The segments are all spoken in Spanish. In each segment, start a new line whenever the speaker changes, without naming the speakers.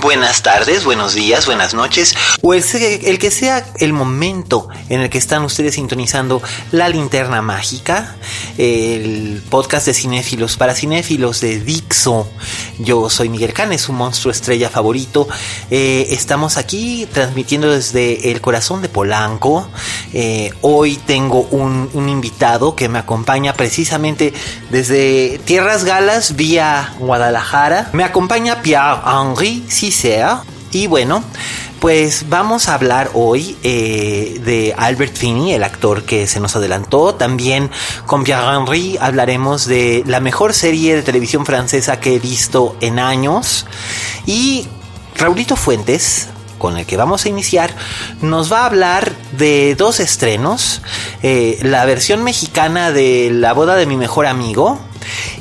Buenas tardes, buenos días, buenas noches, o el, que sea el momento en el que están ustedes sintonizando la linterna mágica, el podcast de cinéfilos para cinéfilos de Dixo. Yo soy Miguel Cane, su monstruo estrella favorito. Eh, estamos aquí transmitiendo desde el corazón de Polanco. Eh, hoy tengo un, invitado que me acompaña precisamente desde Tierras Galas vía Guadalajara. Me acompaña Pierre-Henri Cicea. Y bueno, pues vamos a hablar hoy eh, de Albert Finney, el actor que se nos adelantó. También con Pierre-Henri hablaremos de la mejor serie de televisión francesa que he visto en años. Y Raulito Fuentes, con el que vamos a iniciar, nos va a hablar de dos estrenos. Eh, la versión mexicana de La boda de mi mejor amigo.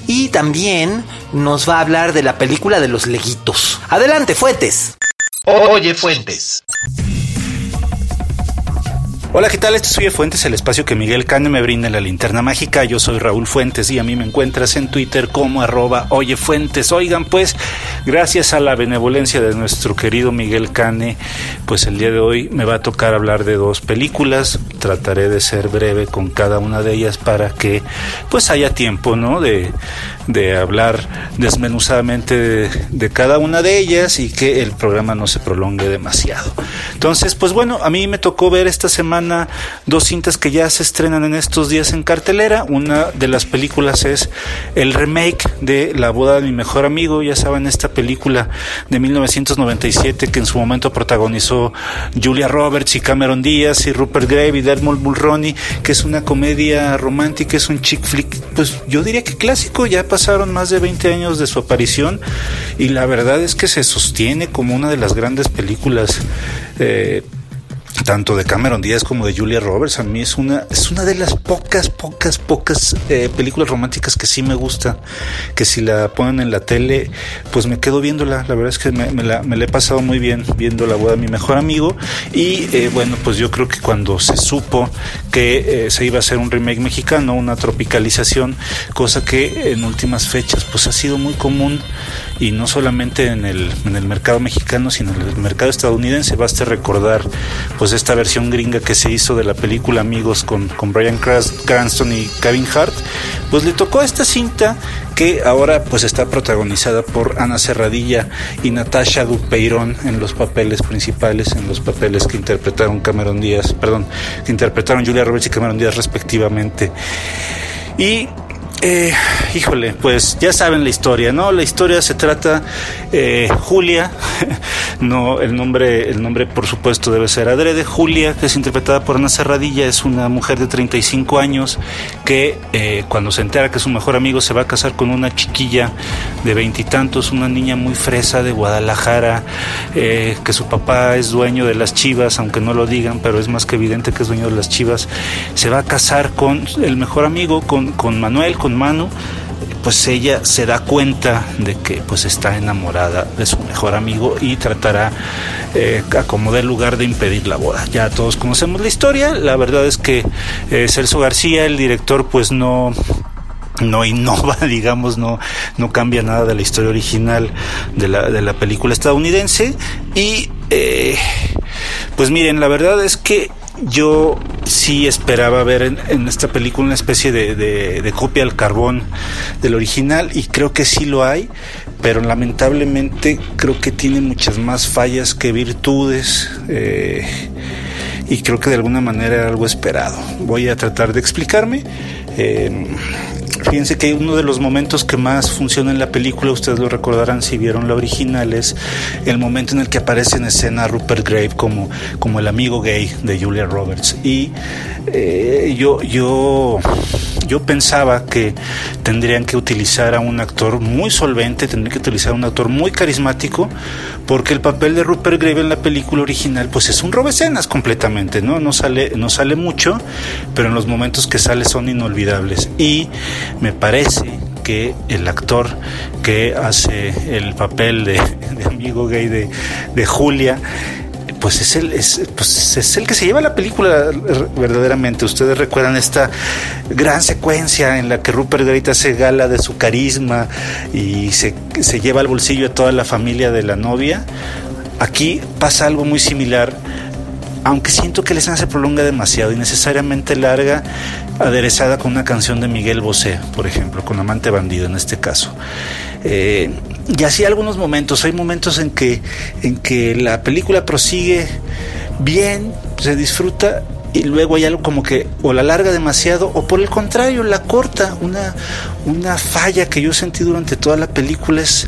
Y también nos va a hablar de la película de los leguitos. Adelante, Fuentes.
Oye, Fuentes. Hola, ¿qué tal? Esto es Oye Fuentes, el espacio que Miguel Cane me brinda en la linterna mágica. Yo soy Raúl Fuentes y a mí me encuentras en Twitter como arroba Oye Fuentes. Oigan, pues, gracias a la benevolencia de nuestro querido Miguel Cane, pues el día de hoy me va a tocar hablar de dos películas. Trataré de ser breve con cada una de ellas para que pues haya tiempo, ¿no? De, de hablar desmenuzadamente de, cada una de ellas y que el programa no se prolongue demasiado. Entonces, pues bueno, a mí me tocó ver esta semana dos cintas que ya se estrenan en estos días en cartelera. Una de las películas es el remake de La boda de mi mejor amigo, ya saben, esta película de 1997 que en su momento protagonizó Julia Roberts y Cameron Díaz y Rupert Grave y Dermot Mulroney, que es una comedia romántica, es un chick flick, pues yo diría que clásico, ya pasaron más de 20 años de su aparición y la verdad es que se sostiene como una de las grandes películas eh, tanto de Cameron Díaz como de Julia Roberts. A mí es una, es una de las pocas, pocas, pocas eh, películas románticas que sí me gusta. Que si la ponen en la tele, pues me quedo viéndola. La verdad es que me, me, la, me la, he pasado muy bien viendo la boda de mi mejor amigo. Y eh, bueno, pues yo creo que cuando se supo que eh, se iba a hacer un remake mexicano, una tropicalización, cosa que en últimas fechas pues ha sido muy común y no solamente en el, en el mercado mexicano, sino en el mercado estadounidense. Basta recordar pues esta versión gringa que se hizo de la película Amigos con, con Brian Cranston y Kevin Hart, pues le tocó esta cinta que ahora pues está protagonizada por Ana Serradilla y Natasha Dupeirón en los papeles principales, en los papeles que interpretaron Cameron Díaz, perdón, que interpretaron Julia Roberts y Cameron Díaz respectivamente. Y eh, híjole, pues ya saben la historia, ¿no? La historia se trata eh, Julia, no el nombre, el nombre por supuesto debe ser Adrede. Julia, que es interpretada por Ana Serradilla, es una mujer de 35 años que eh, cuando se entera que su mejor amigo se va a casar con una chiquilla de veintitantos, una niña muy fresa de Guadalajara, eh, que su papá es dueño de las Chivas, aunque no lo digan, pero es más que evidente que es dueño de las Chivas, se va a casar con el mejor amigo, con, con Manuel, con Manu, pues ella se da cuenta de que pues está enamorada de su mejor amigo y tratará eh, a como dé lugar de impedir la boda. Ya todos conocemos la historia, la verdad es que eh, Celso García, el director, pues no no innova, digamos, no, no cambia nada de la historia original de la, de la película estadounidense. Y eh, pues miren, la verdad es que yo sí esperaba ver en, en esta película una especie de, copia al carbón del original y creo que sí lo hay, pero lamentablemente creo que tiene muchas más fallas que virtudes. Eh, y creo que de alguna manera era algo esperado. Voy a tratar de explicarme. Eh, Fíjense que uno de los momentos que más funciona en la película, ustedes lo recordarán si vieron la original, es el momento en el que aparece en escena Rupert Grave como, como el amigo gay de Julia Roberts. Y eh, yo, yo, yo pensaba que tendrían que utilizar a un actor muy solvente, tendrían que utilizar a un actor muy carismático, porque el papel de Rupert Grave en la película original, pues es un robescenas completamente, ¿no? No sale, no sale mucho, pero en los momentos que sale son inolvidables. Y me parece que el actor que hace el papel de, amigo gay de, de Julia, pues es el, es, pues es el que se lleva la película verdaderamente. Ustedes recuerdan esta gran secuencia en la que Rupert Grint hace gala de su carisma y se, se lleva al bolsillo a toda la familia de la novia. Aquí pasa algo muy similar aunque siento que la escena se prolonga demasiado, innecesariamente larga, aderezada con una canción de Miguel Bosé, por ejemplo, con Amante Bandido en este caso. Eh, y así algunos momentos, hay momentos en que, en que la película prosigue bien, se disfruta y luego hay algo como que o la larga demasiado o por el contrario la corta. Una, una falla que yo sentí durante toda la película es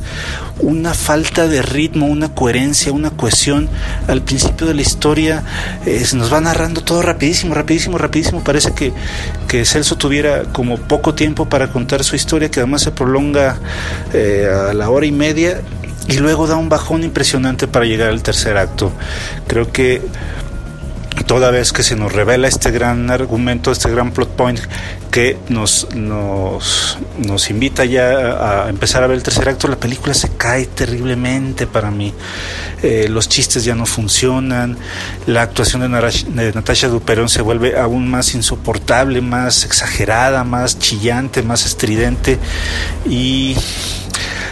una falta de ritmo, una coherencia, una cohesión. Al principio de la historia eh, se nos va narrando todo rapidísimo, rapidísimo, rapidísimo. Parece que, que Celso tuviera como poco tiempo para contar su historia, que además se prolonga eh, a la hora y media y luego da un bajón impresionante para llegar al tercer acto. Creo que toda vez que se nos revela este gran argumento, este gran plot point que nos, nos, nos invita ya a empezar a ver el tercer acto, la película se cae terriblemente para mí. Eh, los chistes ya no funcionan, la actuación de, Natasha Duperón se vuelve aún más insoportable, más exagerada, más chillante, más estridente y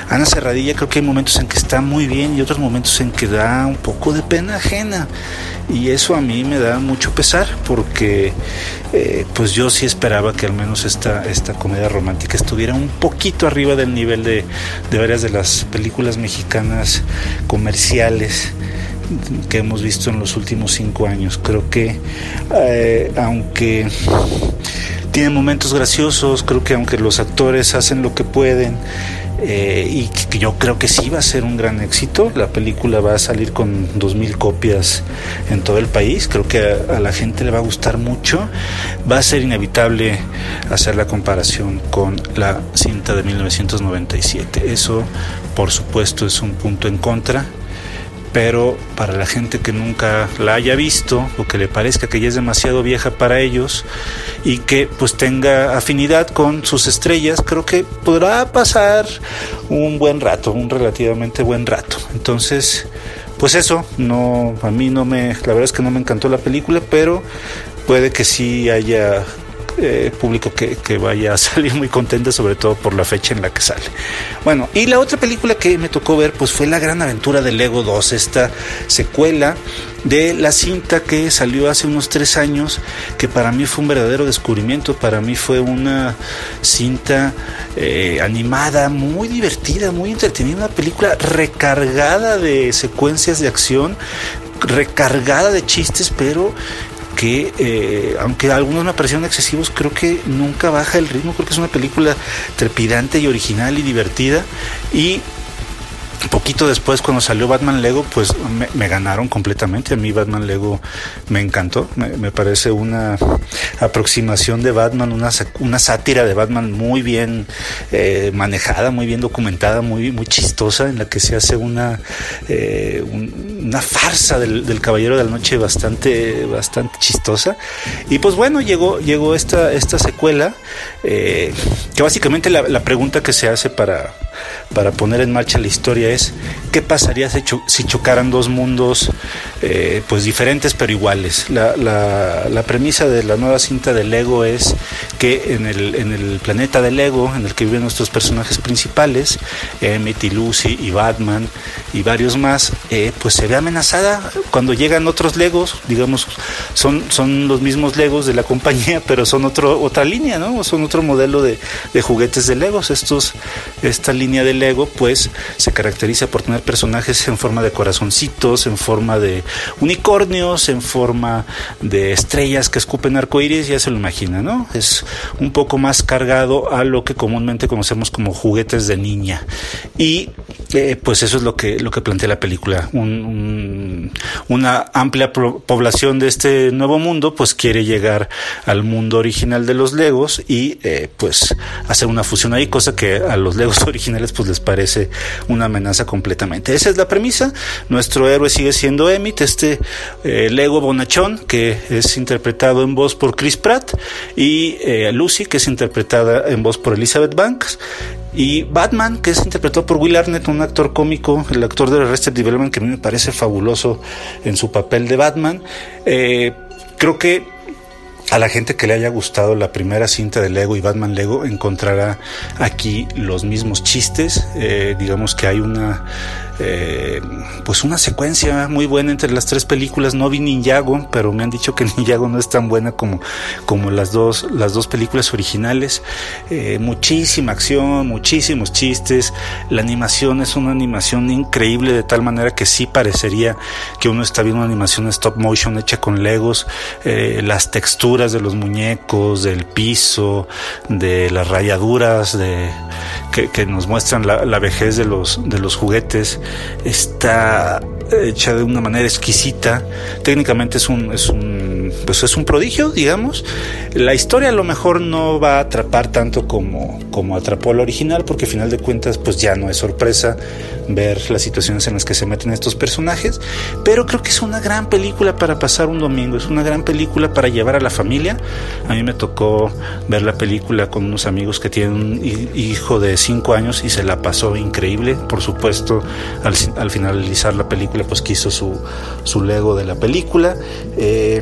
Ana Cerradilla creo que hay momentos en que está muy bien y otros momentos en que da un poco de pena ajena. Y eso a mí me da mucho pesar porque eh, pues yo sí esperaba que al menos esta, esta comedia romántica estuviera un poquito arriba del nivel de, varias de las películas mexicanas comerciales que hemos visto en los últimos cinco años. Creo que eh, aunque tiene momentos graciosos, creo que aunque los actores hacen lo que pueden, eh, y yo creo que sí va a ser un gran éxito. La película va a salir con 2.000 copias en todo el país. Creo que a, la gente le va a gustar mucho. Va a ser inevitable hacer la comparación con la cinta de 1997. Eso, por supuesto, es un punto en contra pero para la gente que nunca la haya visto o que le parezca que ya es demasiado vieja para ellos y que pues tenga afinidad con sus estrellas, creo que podrá pasar un buen rato, un relativamente buen rato. Entonces, pues eso, no a mí no me la verdad es que no me encantó la película, pero puede que sí haya eh, público que, vaya a salir muy contento, sobre todo por la fecha en la que sale. Bueno, y la otra película que me tocó ver, pues fue La Gran Aventura de Lego 2, esta secuela de la cinta que salió hace unos tres años, que para mí fue un verdadero descubrimiento, para mí fue una cinta eh, animada, muy divertida, muy entretenida, una película recargada de secuencias de acción, recargada de chistes, pero que eh, aunque algunos me parecieron excesivos, creo que nunca baja el ritmo, creo que es una película trepidante y original y divertida. Y poquito después cuando salió Batman Lego pues me, ganaron completamente. A mí Batman Lego me encantó. Me, parece una aproximación de Batman una, una sátira de Batman muy bien eh, manejada muy bien documentada muy muy chistosa en la que se hace una eh, una farsa del, Caballero de la Noche bastante bastante chistosa. Y pues bueno llegó llegó esta esta secuela eh, que básicamente la pregunta que se hace para para poner en marcha la historia es qué pasaría si, chocaran dos mundos eh, pues diferentes pero iguales. La, la, premisa de la nueva cinta de Lego es que en el, en el planeta de Lego, en el que viven nuestros personajes principales, Emmett y Lucy y Batman y varios más, eh, pues se ve amenazada cuando llegan otros Legos, digamos, son, son los mismos Legos de la compañía, pero son otro, otra línea, ¿no? Son otro modelo de, de juguetes de Legos. Estos, esta línea de Lego, pues, se caracteriza por tener personajes en forma de corazoncitos, en forma de unicornios, en forma de estrellas que escupen arcoíris, ya se lo imagina, ¿no? Es un poco más cargado a lo que comúnmente conocemos como juguetes de niña. Y eh, pues eso es lo que, lo que plantea la película. Una amplia población de este nuevo mundo pues quiere llegar al mundo original de los Legos y eh, pues hacer una fusión ahí, cosa que a los Legos originales pues les parece una amenaza completamente. Esa es la premisa. Nuestro héroe sigue siendo Emmett, este eh, Lego bonachón que es interpretado en voz por Chris Pratt y Lucy que es interpretada en voz por Elizabeth Banks y Batman, que es interpretado por Will Arnett, un actor cómico, el actor de Arrested Development, que a mí me parece fabuloso en su papel de Batman. Eh, creo que a la gente que le haya gustado la primera cinta de Lego y Batman Lego encontrará aquí los mismos chistes. Eh, digamos que hay una eh, pues una secuencia muy buena entre las tres películas. No vi Ninjago, pero me han dicho que Ninjago no es tan buena como, como las, dos, las dos películas originales. Eh, muchísima acción, muchísimos chistes. La animación es una animación increíble de tal manera que sí parecería que uno está viendo una animación stop motion hecha con Legos. Eh, las texturas de los muñecos, del piso, de las rayaduras, de que, nos muestran la, la, vejez de los, de los juguetes está hecha de una manera exquisita. Técnicamente es un, es un, pues es un prodigio, digamos. La historia a lo mejor no va a atrapar tanto como, como atrapó la original, porque al final de cuentas, pues ya no es sorpresa ver las situaciones en las que se meten estos personajes. Pero creo que es una gran película para pasar un domingo, es una gran película para llevar a la familia. A mí me tocó ver la película con unos amigos que tienen un hijo de 5 años y se la pasó increíble. Por supuesto, al, al finalizar la película pues quiso su, su Lego de la película. Eh,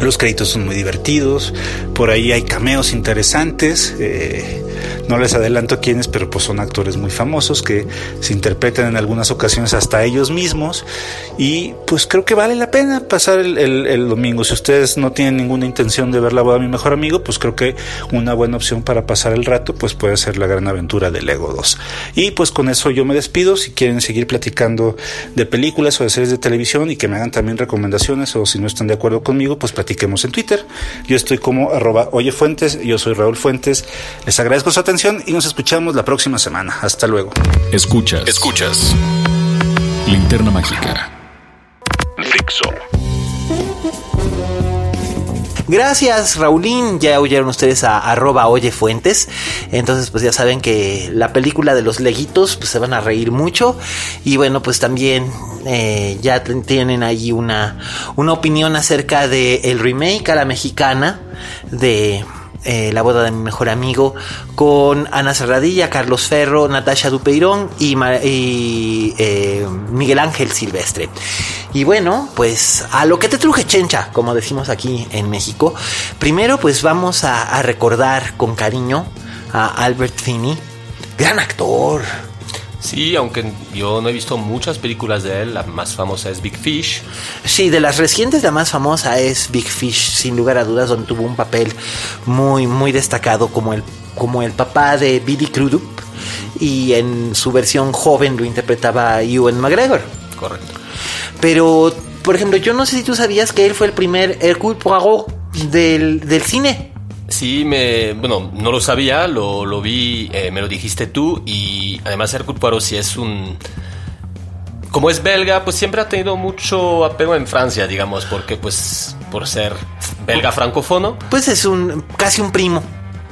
los créditos son muy divertidos, por ahí hay cameos interesantes. Eh, no les adelanto quiénes, pero pues son actores muy famosos que se interpretan en algunas ocasiones hasta ellos mismos. Y pues creo que vale la pena pasar el, domingo. Si ustedes no tienen ninguna intención de ver la boda de mi mejor amigo, pues creo que una buena opción para pasar el rato pues puede ser la gran aventura de Lego 2. Y pues con eso yo me despido. Si quieren seguir platicando de películas o de series de televisión y que me hagan también recomendaciones o si no están de acuerdo conmigo, pues platiquemos en Twitter. Yo estoy como arroba oyefuentes, yo soy Raúl Fuentes. Les agradezco su atención y nos escuchamos la próxima semana. Hasta luego.
Escuchas. Escuchas. Linterna Mágica. Fixo.
Gracias, Raulín. Ya oyeron ustedes a arroba Oye Fuentes. Entonces, pues ya saben que la película de los leguitos, pues se van a reír mucho. Y bueno, pues también eh, ya tienen ahí una, una opinión acerca del el remake a la mexicana de eh, la boda de mi mejor amigo con Ana Serradilla, Carlos Ferro, Natasha Dupeirón y, eh, Miguel Ángel Silvestre. Y bueno, pues a lo que te truje chencha, como decimos aquí en México. Primero pues vamos a recordar con cariño a Albert Finney, gran actor,
Sí, aunque yo no he visto muchas películas de él, la más famosa es Big Fish.
Sí, de las recientes la más famosa es Big Fish, sin lugar a dudas, donde tuvo un papel muy, muy destacado como el, como el papá de Billy Crudup y en su versión joven lo interpretaba Ewan McGregor.
Correcto.
Pero, por ejemplo, yo no sé si tú sabías que él fue el primer Hercule Poirot del, del cine.
Sí, me, bueno, no lo sabía, lo, lo vi, eh, me lo dijiste tú y además Hercule Poirot sí es un... Como es belga, pues siempre ha tenido mucho apego en Francia, digamos, porque pues por ser belga francófono.
Pues es un casi un primo.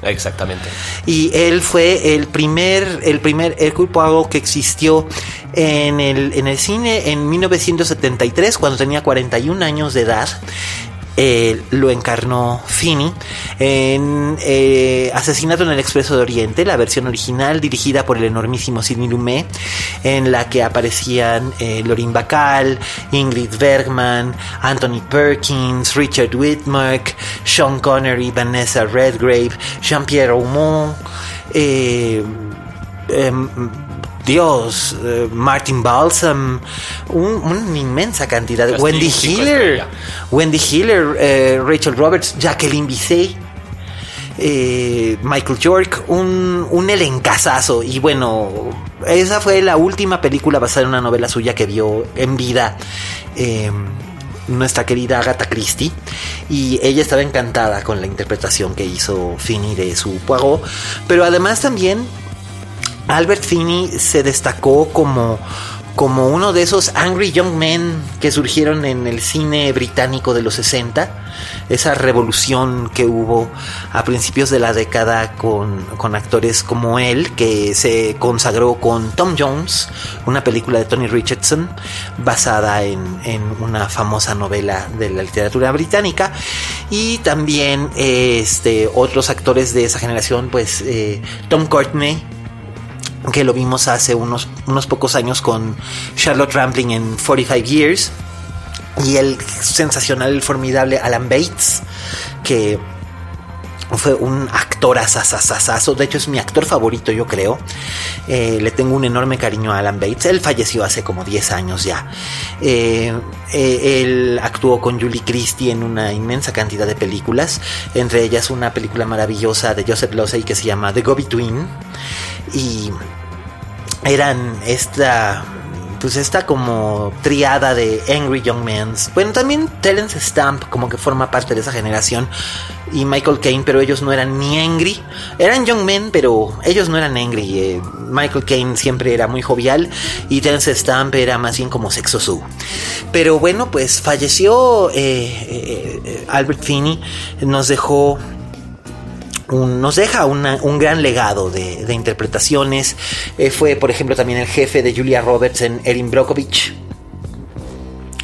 Exactamente.
Y él fue el primer, el primer Hercule Poirot que existió en el, en el cine en 1973, cuando tenía 41 años de edad. Eh, lo encarnó Finney en eh, Asesinato en el Expreso de Oriente, la versión original dirigida por el enormísimo Sidney Lumet, en la que aparecían eh, Lorin Bacall, Ingrid Bergman, Anthony Perkins, Richard Whitmark, Sean Connery, Vanessa Redgrave, Jean-Pierre Aumont, em, Dios, Martin Balsam, una inmensa cantidad. de Wendy Hiller, Wendy Hiller, Rachel Roberts, Jacqueline Bisset. Michael York, un, un elencazazo. Y bueno, esa fue la última película basada en una novela suya que vio en vida nuestra querida Agatha Christie. Y ella estaba encantada con la interpretación que hizo Finney de su Poirot. Pero además también Albert Finney se destacó como, como uno de esos angry young men que surgieron en el cine británico de los 60, esa revolución que hubo a principios de la década con, actores como él, que se consagró con Tom Jones, una película de Tony Richardson basada en, una famosa novela de la literatura británica, y también este, otros actores de esa generación, pues eh, Tom Courtney, que lo vimos hace unos, unos pocos años con Charlotte Rampling en 45 Years. Y el sensacional, el formidable Alan Bates, que fue un actor asasasasazo. De hecho, es mi actor favorito, yo creo. Eh, le tengo un enorme cariño a Alan Bates. Él falleció hace como 10 años ya. Eh, eh, él actuó con Julie Christie en una inmensa cantidad de películas. Entre ellas, una película maravillosa de Joseph Losey que se llama The Go-Between. Y eran esta pues esta como triada de Angry Young Men. Bueno, también Terence Stamp como que forma parte de esa generación y Michael Caine, pero ellos no eran ni angry. Eran Young Men, pero ellos no eran angry. Eh, Michael Caine siempre era muy jovial y Terence Stamp era más bien como sexo su. Pero bueno, pues falleció eh, eh, Albert Finney, nos dejó nos deja un gran legado de, interpretaciones. Eh, fue, por ejemplo, también el jefe de Julia Roberts en Erin Brockovich.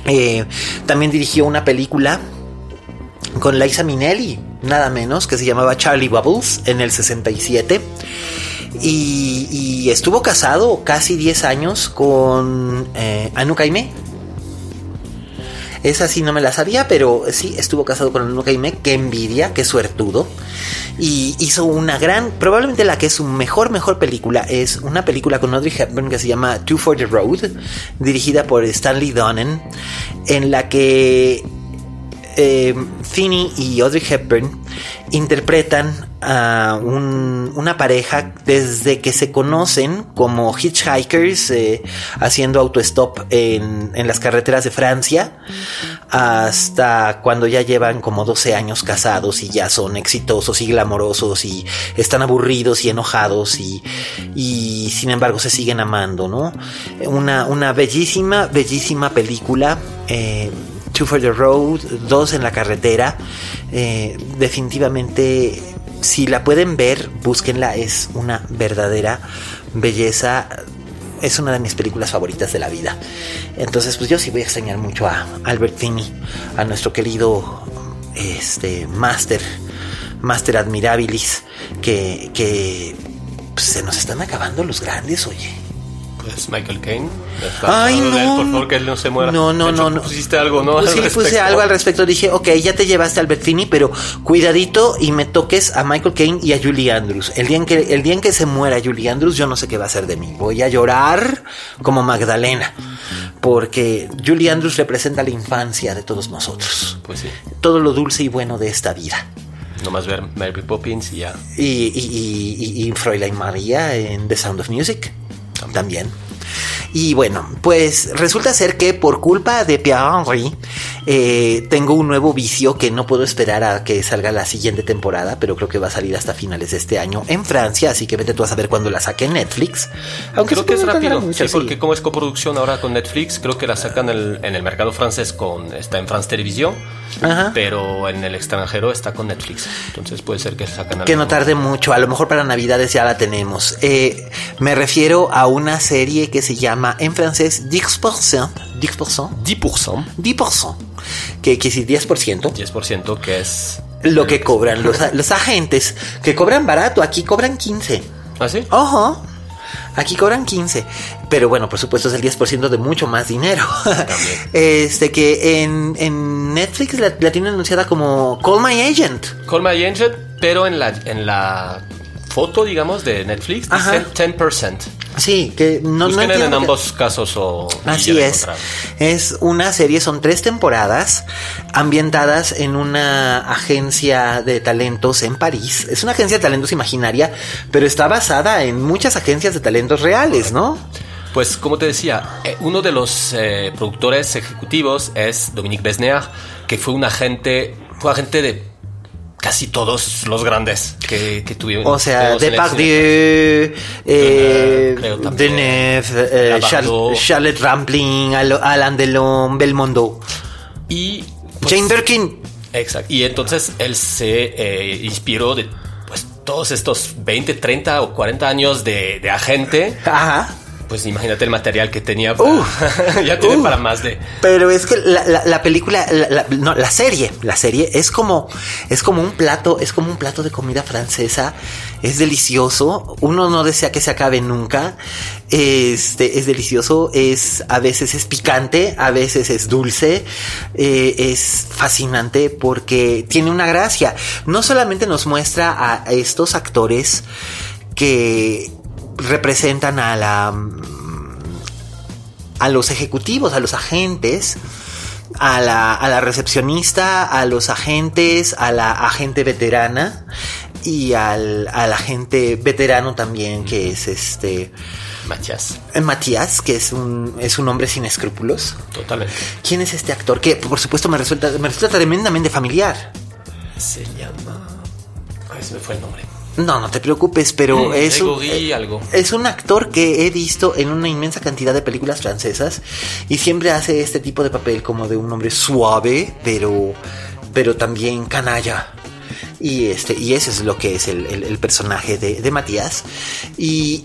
Eh, también dirigió una película con Liza Minnelli, nada menos, que se llamaba Charlie Bubbles en el 67. Y, estuvo casado casi 10 años con eh, Anu Caimé. Esa sí no me la sabía, pero sí estuvo casado con Anu Caimé. Qué envidia, qué suertudo y hizo una gran, probablemente la que es su mejor, mejor película, es una película con Audrey Hepburn que se llama Two for the Road, dirigida por Stanley Donen, en la que eh, Finney y Audrey Hepburn interpretan a una pareja desde que se conocen como hitchhikers eh, haciendo autostop en, en las carreteras de Francia hasta cuando ya llevan como 12 años casados y ya son exitosos y glamorosos y están aburridos y enojados y, sin embargo se siguen amando, ¿no? Una, una bellísima, bellísima película. Eh, Two for the Road, Dos en la carretera. Eh, definitivamente, si la pueden ver, búsquenla. Es una verdadera belleza. Es una de mis películas favoritas de la vida. Entonces, pues yo sí voy a extrañar mucho a Albert Finney, a nuestro querido este, Master, Master Admirabilis, que, que pues, se nos están acabando los grandes, oye.
Pues Michael Caine.
Ay, no.
por favor, que él no se muera.
No, no, no, no.
Pusiste algo, ¿no?
sí, puse algo al respecto. Dije, ok, ya te llevaste a Albert Finney, pero cuidadito y me toques a Michael Caine y a Julie Andrews. El día en que, el día en que se muera Julie Andrews, yo no sé qué va a hacer de mí. Voy a llorar como Magdalena. Porque Julie Andrews representa la infancia de todos nosotros.
Pues sí.
Todo lo dulce y bueno de esta vida.
Nomás ver Mary Poppins y ya.
Y, y, y, y Fräulein María en The Sound of Music también. Y bueno, pues resulta ser que por culpa de Pierre Henry eh, tengo un nuevo vicio que no puedo esperar a que salga la siguiente temporada, pero creo que va a salir hasta finales de este año en Francia, así que vete tú a saber cuándo la saque en Netflix.
Aunque creo que es rápido, sí, porque como es coproducción ahora con Netflix, creo que la sacan en el mercado francés con está en France Televisión, pero en el extranjero está con Netflix, entonces puede ser que sacan.
Que no tarde mucho, a lo mejor para Navidades ya la tenemos. Eh, me refiero a una serie que se llama en francés Dix 10%.
10%.
10%. Que decir 10%.
10% que es...
Lo que cobran los, los agentes, que cobran barato, aquí cobran 15.
¿Ah, sí?
Ojo. Aquí cobran 15. Pero bueno, por supuesto es el 10% de mucho más dinero. este que en, en Netflix la, la, tienen anunciada como Call My Agent.
Call My Agent, pero en la, en la foto, digamos, de Netflix, dice 10%.
Sí, que no, no
en
que-
ambos casos o...
Así es. Es una serie, son tres temporadas ambientadas en una agencia de talentos en París. Es una agencia de talentos imaginaria, pero está basada en muchas agencias de talentos reales, ¿no?
Pues como te decía, eh, uno de los eh, productores ejecutivos es Dominique Besnéard, que fue un agente, fue agente de casi todos los grandes que, que tuvieron.
O sea, Depardieu, eh,
creo también.
Deneuve, eh. Char- Charlotte Rampling, Al- Alain Delon, Belmondo.
Y... pues,
Jane Birkin.
Exacto. Y entonces él se eh, inspiró de pues, todos estos 20, 30 o 40 años de, de agente.
Ajá.
Pues imagínate el material que tenía. para-
Uh,
ya tiene
uh.
para más de...
Pero es que la, la- la película, la, la- no, la serie, la serie es como, es como un plato, es como un plato de comida francesa. Es delicioso. Uno no desea que se acabe nunca. Este, es delicioso. Es, a veces es picante, a veces es dulce. eh, es fascinante porque tiene una gracia. No solamente nos muestra a estos actores que representan a la a los ejecutivos, a los agentes, a la, a la recepcionista, a los agentes, a la agente veterana y al, al agente veterano también, que es este
Matías.
eh, Matías, que es un, es un hombre sin escrúpulos.
Totalmente.
¿Quién es este actor? Que por supuesto me resulta, me resulta tremendamente familiar.
Se llama... Ay, se me fue el nombre.
No, no te preocupes, pero
Mm,
es un, eh,
algo.
es un actor que he visto en una inmensa cantidad de películas francesas y siempre hace este tipo de papel como de un hombre suave, pero, pero también canalla. Y este, y ese es lo que es el, el- el personaje de, de Matías. Y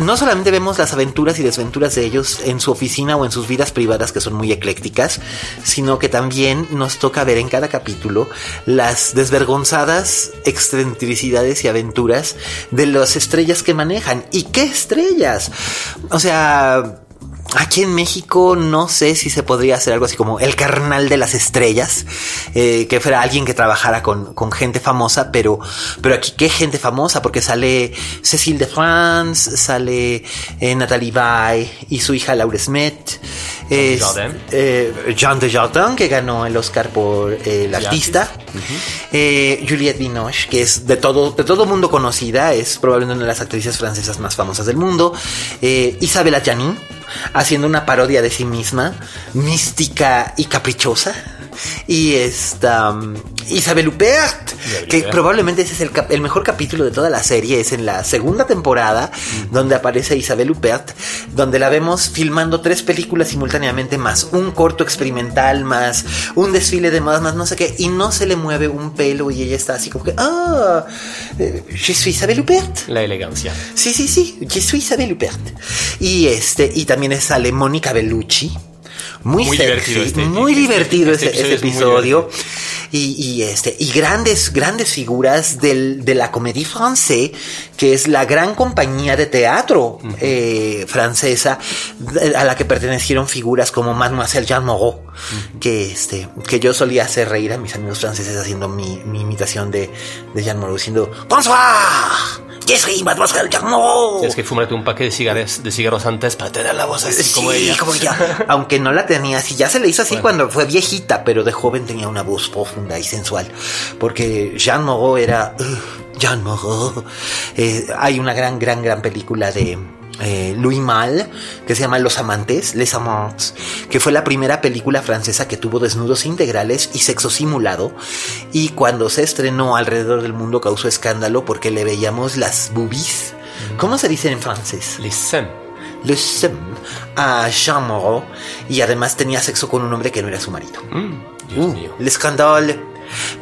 no solamente vemos las aventuras y desventuras de ellos en su oficina o en sus vidas privadas que son muy eclécticas, sino que también nos toca ver en cada capítulo las desvergonzadas excentricidades y aventuras de las estrellas que manejan. ¿Y qué estrellas? O sea, Aquí en México no sé si se podría hacer algo así como el carnal de las estrellas, eh, que fuera alguien que trabajara con, con gente famosa, pero, pero aquí qué gente famosa, porque sale Cécile de France, sale eh, Nathalie Baye y su hija Laura Smith, es,
Desjardins.
eh, Jean Desjardins, que ganó el Oscar por eh, el artista, eh, Juliette Binoche, que es de todo, de todo mundo conocida, es probablemente una de las actrices francesas más famosas del mundo, eh, Isabella Janin, haciendo una parodia de sí misma, mística y caprichosa. Y esta um, Isabel Huppert, que probablemente ese es el, mejor capítulo de toda la serie, es en la segunda temporada, donde aparece Isabel Huppert, donde la vemos filmando tres películas simultáneamente, más un corto experimental, más un desfile de modas, más no sé qué, y no se le mueve un pelo y ella está así como que, ah, eh, je suis Isabel Huppert.
La elegancia.
Sí, sí, sí, yo soy Isabel Huppert. Y este, y también sale Mónica Bellucci. Muy,
Muy
sexy,
divertido este-
muy
este-
divertido
este
ese, ese
episodio es.
Y, y, este, y grandes, grandes figuras del, de la comédie française, que es la gran compañía de teatro eh, francesa, de- a la que pertenecieron figuras como Mademoiselle Jean Moreau, que este, que yo solía hacer reír a mis amigos franceses haciendo mi, mi imitación de, de Jean Moreau, diciendo Bonsoir, Mademoiselle Jean Moreau.
Tienes que fumarte un paquete de cigarros, de cigarros antes para tener la voz así
Sí,
como ella.
como ella. Aunque no la tenía así, ya se le hizo así cuando fue viejita, pero de joven tenía una voz profunda y sensual. Porque Jean Moreau era. uh, Jean Moreau. Eh, hay una gran, gran, gran película de. Eh, Louis Malle, que se llama Los Amantes, Les Amants, que fue la primera película francesa que tuvo desnudos integrales y sexo simulado, y cuando se estrenó alrededor del mundo causó escándalo porque le veíamos las boobies. ¿Cómo se dice en francés?
Les seins.
le sem a Jean Moreau y además tenía sexo con un hombre que no era su marido.
Mm, Dios
Uh,
mío.
el escándalo.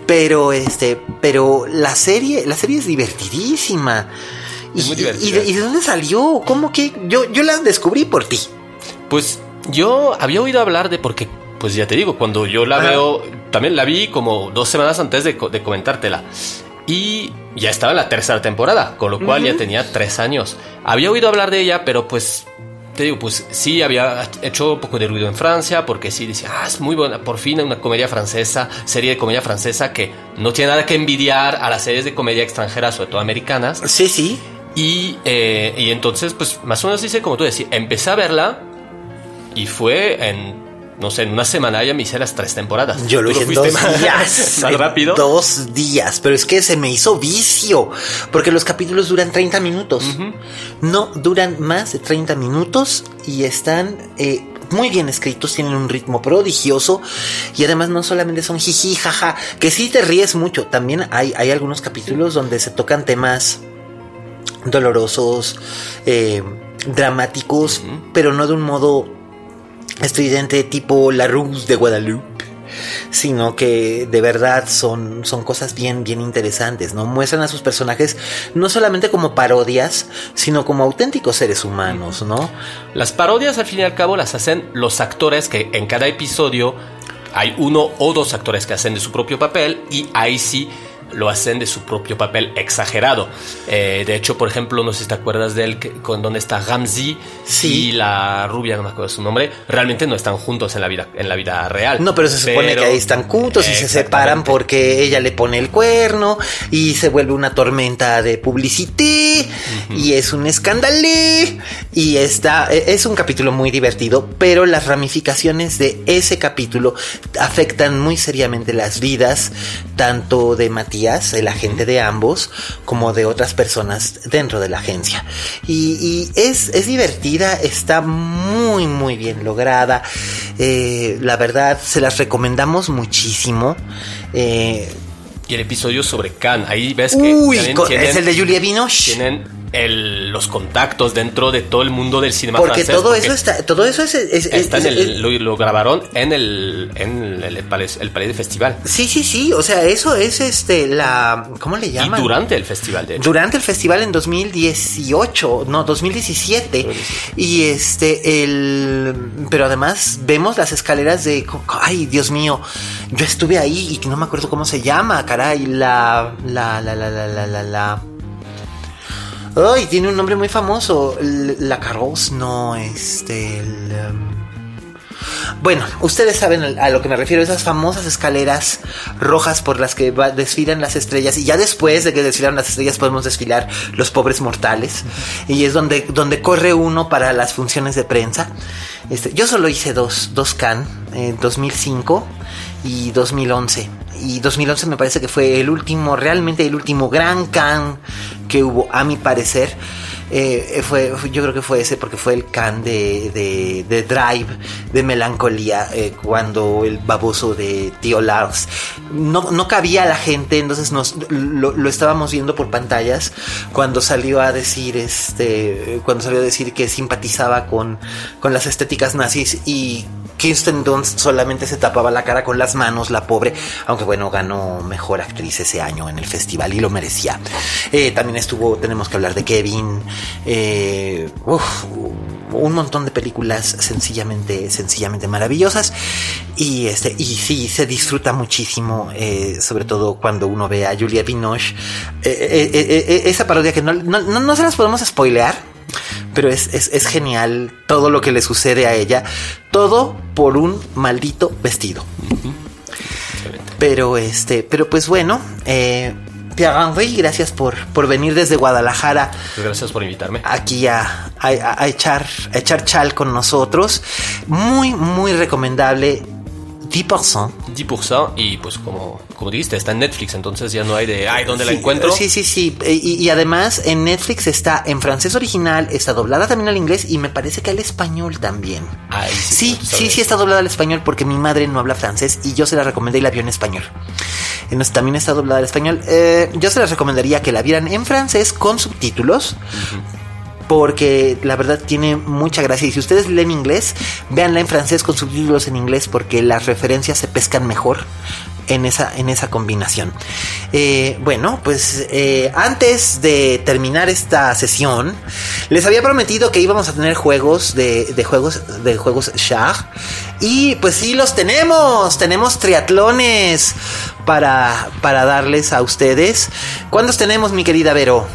Pero este, pero la serie, la serie es divertidísima.
Es
y,
muy divertida.
y de, y de dónde salió? ¿Cómo que? Yo, yo la descubrí por ti.
Pues Yo había oído hablar de porque, pues ya te digo, cuando yo la veo, también la vi como dos semanas antes de, de comentártela. Y ya estaba en la tercera temporada, con lo cual ya tenía tres años. Había oído hablar de ella, pero pues te digo, pues sí, había hecho un poco de ruido en Francia, porque sí decía, ah, es muy buena, por fin una comedia francesa, serie de comedia francesa que no tiene nada que envidiar a las series de comedia extranjeras, sobre todo americanas.
Sí, sí.
Y, eh, y entonces, pues más o menos dice, como tú decías, empecé a verla y fue en no sé, en una semana ya me hice las tres temporadas.
Yo lo hice en dos días.
¿Más rápido?
Dos días, pero es que se me hizo vicio, porque los capítulos duran 30 minutos. No, duran más de 30 minutos y están... Eh, muy bien escritos, tienen un ritmo prodigioso y además no solamente son jiji, jaja, que sí te ríes mucho, también hay, hay algunos capítulos donde se tocan temas dolorosos, eh, dramáticos, pero no de un modo estridente tipo La Ruse de Guadalupe, sino que de verdad son, son cosas bien, bien interesantes, ¿no? Muestran a sus personajes no solamente como parodias, sino como auténticos seres humanos, ¿no?
Las parodias al fin y al cabo las hacen los actores que en cada episodio hay uno o dos actores que hacen de su propio papel y ahí sí lo hacen de su propio papel exagerado. Eh, de hecho, por ejemplo, no sé si te acuerdas de él, con donde está Ramsey y la rubia, no me acuerdo su nombre, realmente no están juntos en la vida, en la vida real.
No, pero se supone que ahí están juntos y se separan porque ella le pone el cuerno y se vuelve una tormenta de publicité y es un escándalo y está, e, es un capítulo muy divertido, pero las ramificaciones de ese capítulo afectan muy seriamente las vidas tanto de Matías el agente de ambos, como de otras personas dentro de la agencia. Y, es, es, divertida, está muy, muy bien lograda. Eh, la verdad, se las recomendamos muchísimo.
Eh, y el episodio sobre Khan, ahí ves que
Uy, es el de Julia Binoche.
Tienen los contactos dentro de todo el mundo del cine
porque Todo eso está, todo eso es,
está en el, lo, grabaron en el en el, el, el, Festival.
Sí, sí, sí. O sea, eso es este la ¿cómo le llaman?
Y durante el festival, de hecho.
Durante el festival en 2018, no, 2017. Y este el pero además vemos las escaleras de ay, Dios mío. Yo estuve ahí y no me acuerdo cómo se llama, caray, la la la la la la la Ay, tiene un nombre muy famoso. La Carroz, no, este. Um, bueno, ustedes saben a lo que me refiero, esas famosas escaleras rojas por las que desfilan las estrellas y ya después de que desfilan las estrellas podemos desfilar los pobres mortales y es donde, donde corre uno para las funciones de prensa. Este, yo solo hice dos, dos can, en 2005 y 2011 y 2011 me parece que fue el último, realmente el último gran can que hubo, a mi parecer. Eh, fue, yo creo que fue ese porque fue el can de, de, Drive, de melancolía, eh, cuando el baboso de Tío Lars no, no cabía a la gente, entonces nos, lo, lo, estábamos viendo por pantallas cuando salió a decir, este, cuando salió a decir que simpatizaba con, con las estéticas nazis y Kirsten Dunst solamente se tapaba la cara con las manos, la pobre, aunque bueno, ganó mejor actriz ese año en el festival y lo merecía. Eh, también estuvo, tenemos que hablar de Kevin, eh, un montón de películas sencillamente, sencillamente maravillosas y este, y sí, se disfruta muchísimo, eh, sobre todo cuando uno ve a Julia Binoche, esa parodia que no, no, no se las podemos spoilear pero es, es, genial todo lo que le sucede a ella. Todo por un maldito vestido. Pero este, pero pues bueno, eh, Pierre Henry, gracias por, por venir desde Guadalajara.
Pues gracias por invitarme.
Aquí a, a, echar, a echar chal con nosotros. Muy, muy recomendable 10%.
10% y pues como, como dijiste, está en Netflix, entonces ya no hay de, ay, ¿dónde la encuentro?
Sí, sí, sí. Y, además en Netflix está en francés original, está doblada también al inglés y me parece que al español también. sí, sí, sí, está doblada al español porque mi madre no habla francés y yo se la recomendé y la vio en español. Entonces también está doblada al español. Eh, yo se las recomendaría que la vieran en francés con subtítulos porque la verdad tiene mucha gracia. Y si ustedes leen inglés, véanla en francés con subtítulos en inglés porque las referencias se pescan mejor en esa, en esa combinación. Eh, bueno, pues eh, antes de terminar esta sesión, les había prometido que íbamos a tener juegos de, de juegos de juegos Shah. Y pues sí los tenemos. Tenemos triatlones para, para darles a ustedes. ¿Cuántos tenemos, mi querida Vero?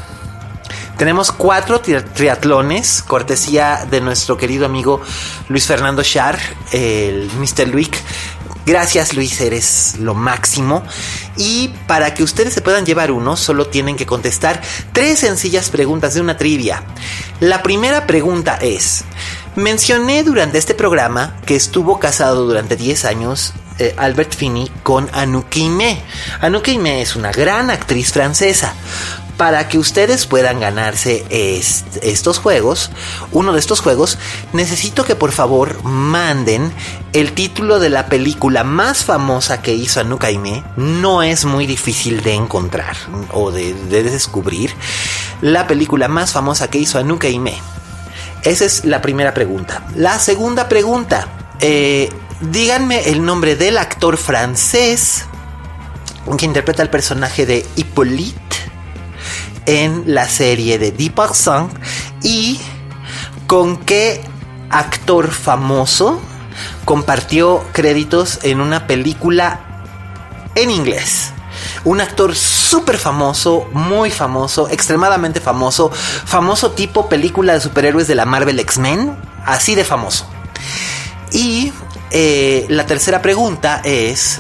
Tenemos cuatro triatlones, cortesía de nuestro querido amigo Luis Fernando Char, el Mr. Luis. Gracias Luis, eres lo máximo. Y para que ustedes se puedan llevar uno, solo tienen que contestar tres sencillas preguntas de una trivia. La primera pregunta es, mencioné durante este programa que estuvo casado durante 10 años eh, Albert Finney con Anouk Aimée. Anouk Aimée es una gran actriz francesa para que ustedes puedan ganarse estos juegos, uno de estos juegos, necesito que por favor manden el título de la película más famosa que hizo Anouk Aimée. No es muy difícil de encontrar o de, descubrir. La película más famosa que hizo Anouk Aimée. Esa es la primera pregunta. La segunda pregunta. Eh, díganme el nombre del actor francés que interpreta el personaje de Hippolyte en la serie de Deep Song y con qué actor famoso compartió créditos en una película en inglés. Un actor súper famoso, muy famoso, extremadamente famoso, famoso tipo película de superhéroes de la Marvel X-Men, así de famoso. Y eh, la tercera pregunta es,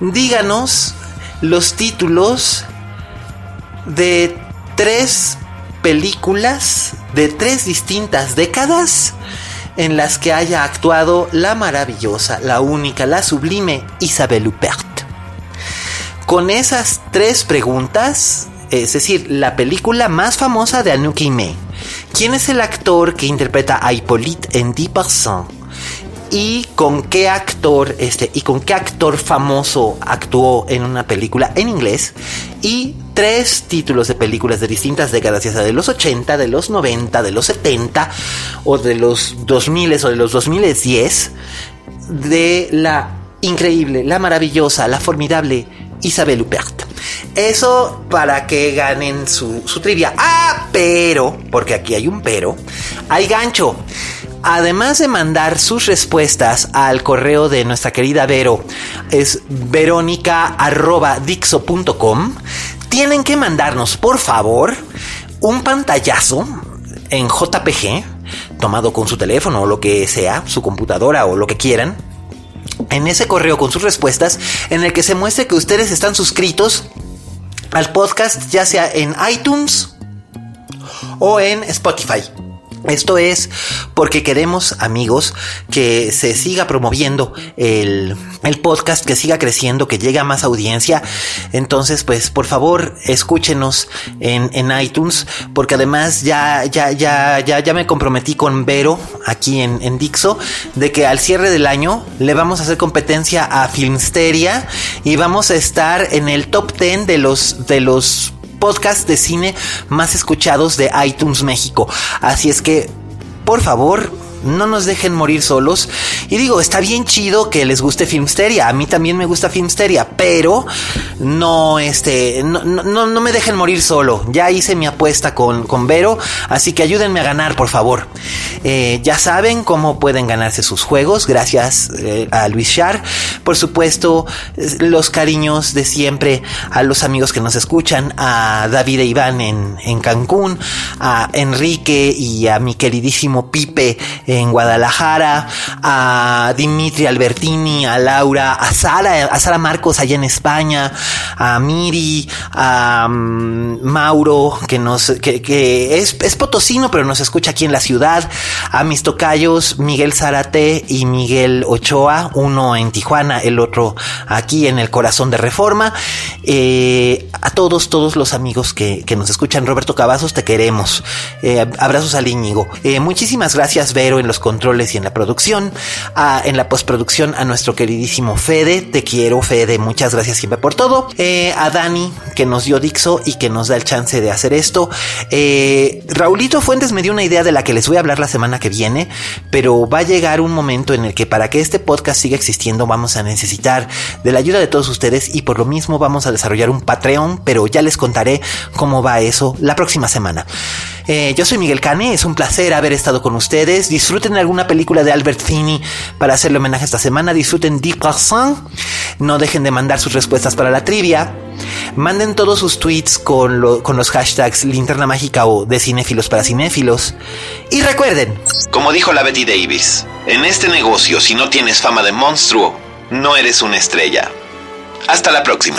díganos los títulos de tres películas de tres distintas décadas en las que haya actuado la maravillosa, la única, la sublime Isabelle Huppert. Con esas tres preguntas, es decir, la película más famosa de Anouk Aimée, ¿quién es el actor que interpreta a Hippolyte en Dix y con qué actor este y con qué actor famoso actuó en una película en inglés y tres títulos de películas de distintas décadas, ya sea de los 80, de los 90, de los 70 o de los 2000 o de los 2010 de la increíble, la maravillosa, la formidable Isabelle Huppert. Eso para que ganen su, su trivia. Ah, pero, porque aquí hay un pero, hay gancho. Además de mandar sus respuestas al correo de nuestra querida Vero, es verónica.dixo.com, tienen que mandarnos, por favor, un pantallazo en JPG, tomado con su teléfono o lo que sea, su computadora o lo que quieran, en ese correo con sus respuestas, en el que se muestre que ustedes están suscritos al podcast, ya sea en iTunes o en Spotify. Esto es porque queremos, amigos, que se siga promoviendo el, podcast, que siga creciendo, que llegue a más audiencia. Entonces, pues, por favor, escúchenos en, en iTunes, porque además ya, ya, ya, ya, ya me comprometí con Vero aquí en, en Dixo, de que al cierre del año le vamos a hacer competencia a Filmsteria y vamos a estar en el top 10 de los, de los podcast de cine más escuchados de iTunes México. Así es que, por favor, no nos dejen morir solos. Y digo, está bien chido que les guste Filmsteria. A mí también me gusta Filmsteria, pero no, este, no, no, me dejen morir solo. Ya hice mi apuesta con, con Vero, así que ayúdenme a ganar, por favor. Eh, ya saben cómo pueden ganarse sus juegos, gracias eh, a Luis Char. Por supuesto, los cariños de siempre a los amigos que nos escuchan, a David e Iván en, en Cancún, a Enrique y a mi queridísimo Pipe en Guadalajara, a Dimitri Albertini, a Laura, a Sara, a Sara Marcos allá en España, a Miri, a mm, Mauro, que nos, es, es, potosino, pero nos escucha aquí en la ciudad, a mis tocayos, Miguel Zarate y Miguel Ochoa, uno en Tijuana, el otro aquí en el corazón de Reforma, eh, a todos, todos los amigos que, nos escuchan, Roberto Cavazos, te queremos, eh, abrazos al Íñigo, eh, muchísimas gracias, Vero, en los controles y en la producción, a, en la postproducción a nuestro queridísimo Fede, te quiero Fede, muchas gracias siempre por todo, eh, a Dani que nos dio Dixo y que nos da el chance de hacer esto, eh, Raulito Fuentes me dio una idea de la que les voy a hablar la semana que viene, pero va a llegar un momento en el que para que este podcast siga existiendo vamos a necesitar de la ayuda de todos ustedes y por lo mismo vamos a desarrollar un Patreon, pero ya les contaré cómo va eso la próxima semana. Eh, yo soy Miguel Cane, es un placer haber estado con ustedes. Disfruten alguna película de Albert Finney para hacerle homenaje esta semana. Disfruten Croissant. No dejen de mandar sus respuestas para la trivia. Manden todos sus tweets con, con los hashtags linterna mágica o de cinéfilos para cinéfilos. Y recuerden,
como dijo la Betty Davis, en este negocio si no tienes fama de monstruo, no eres una estrella. Hasta la próxima.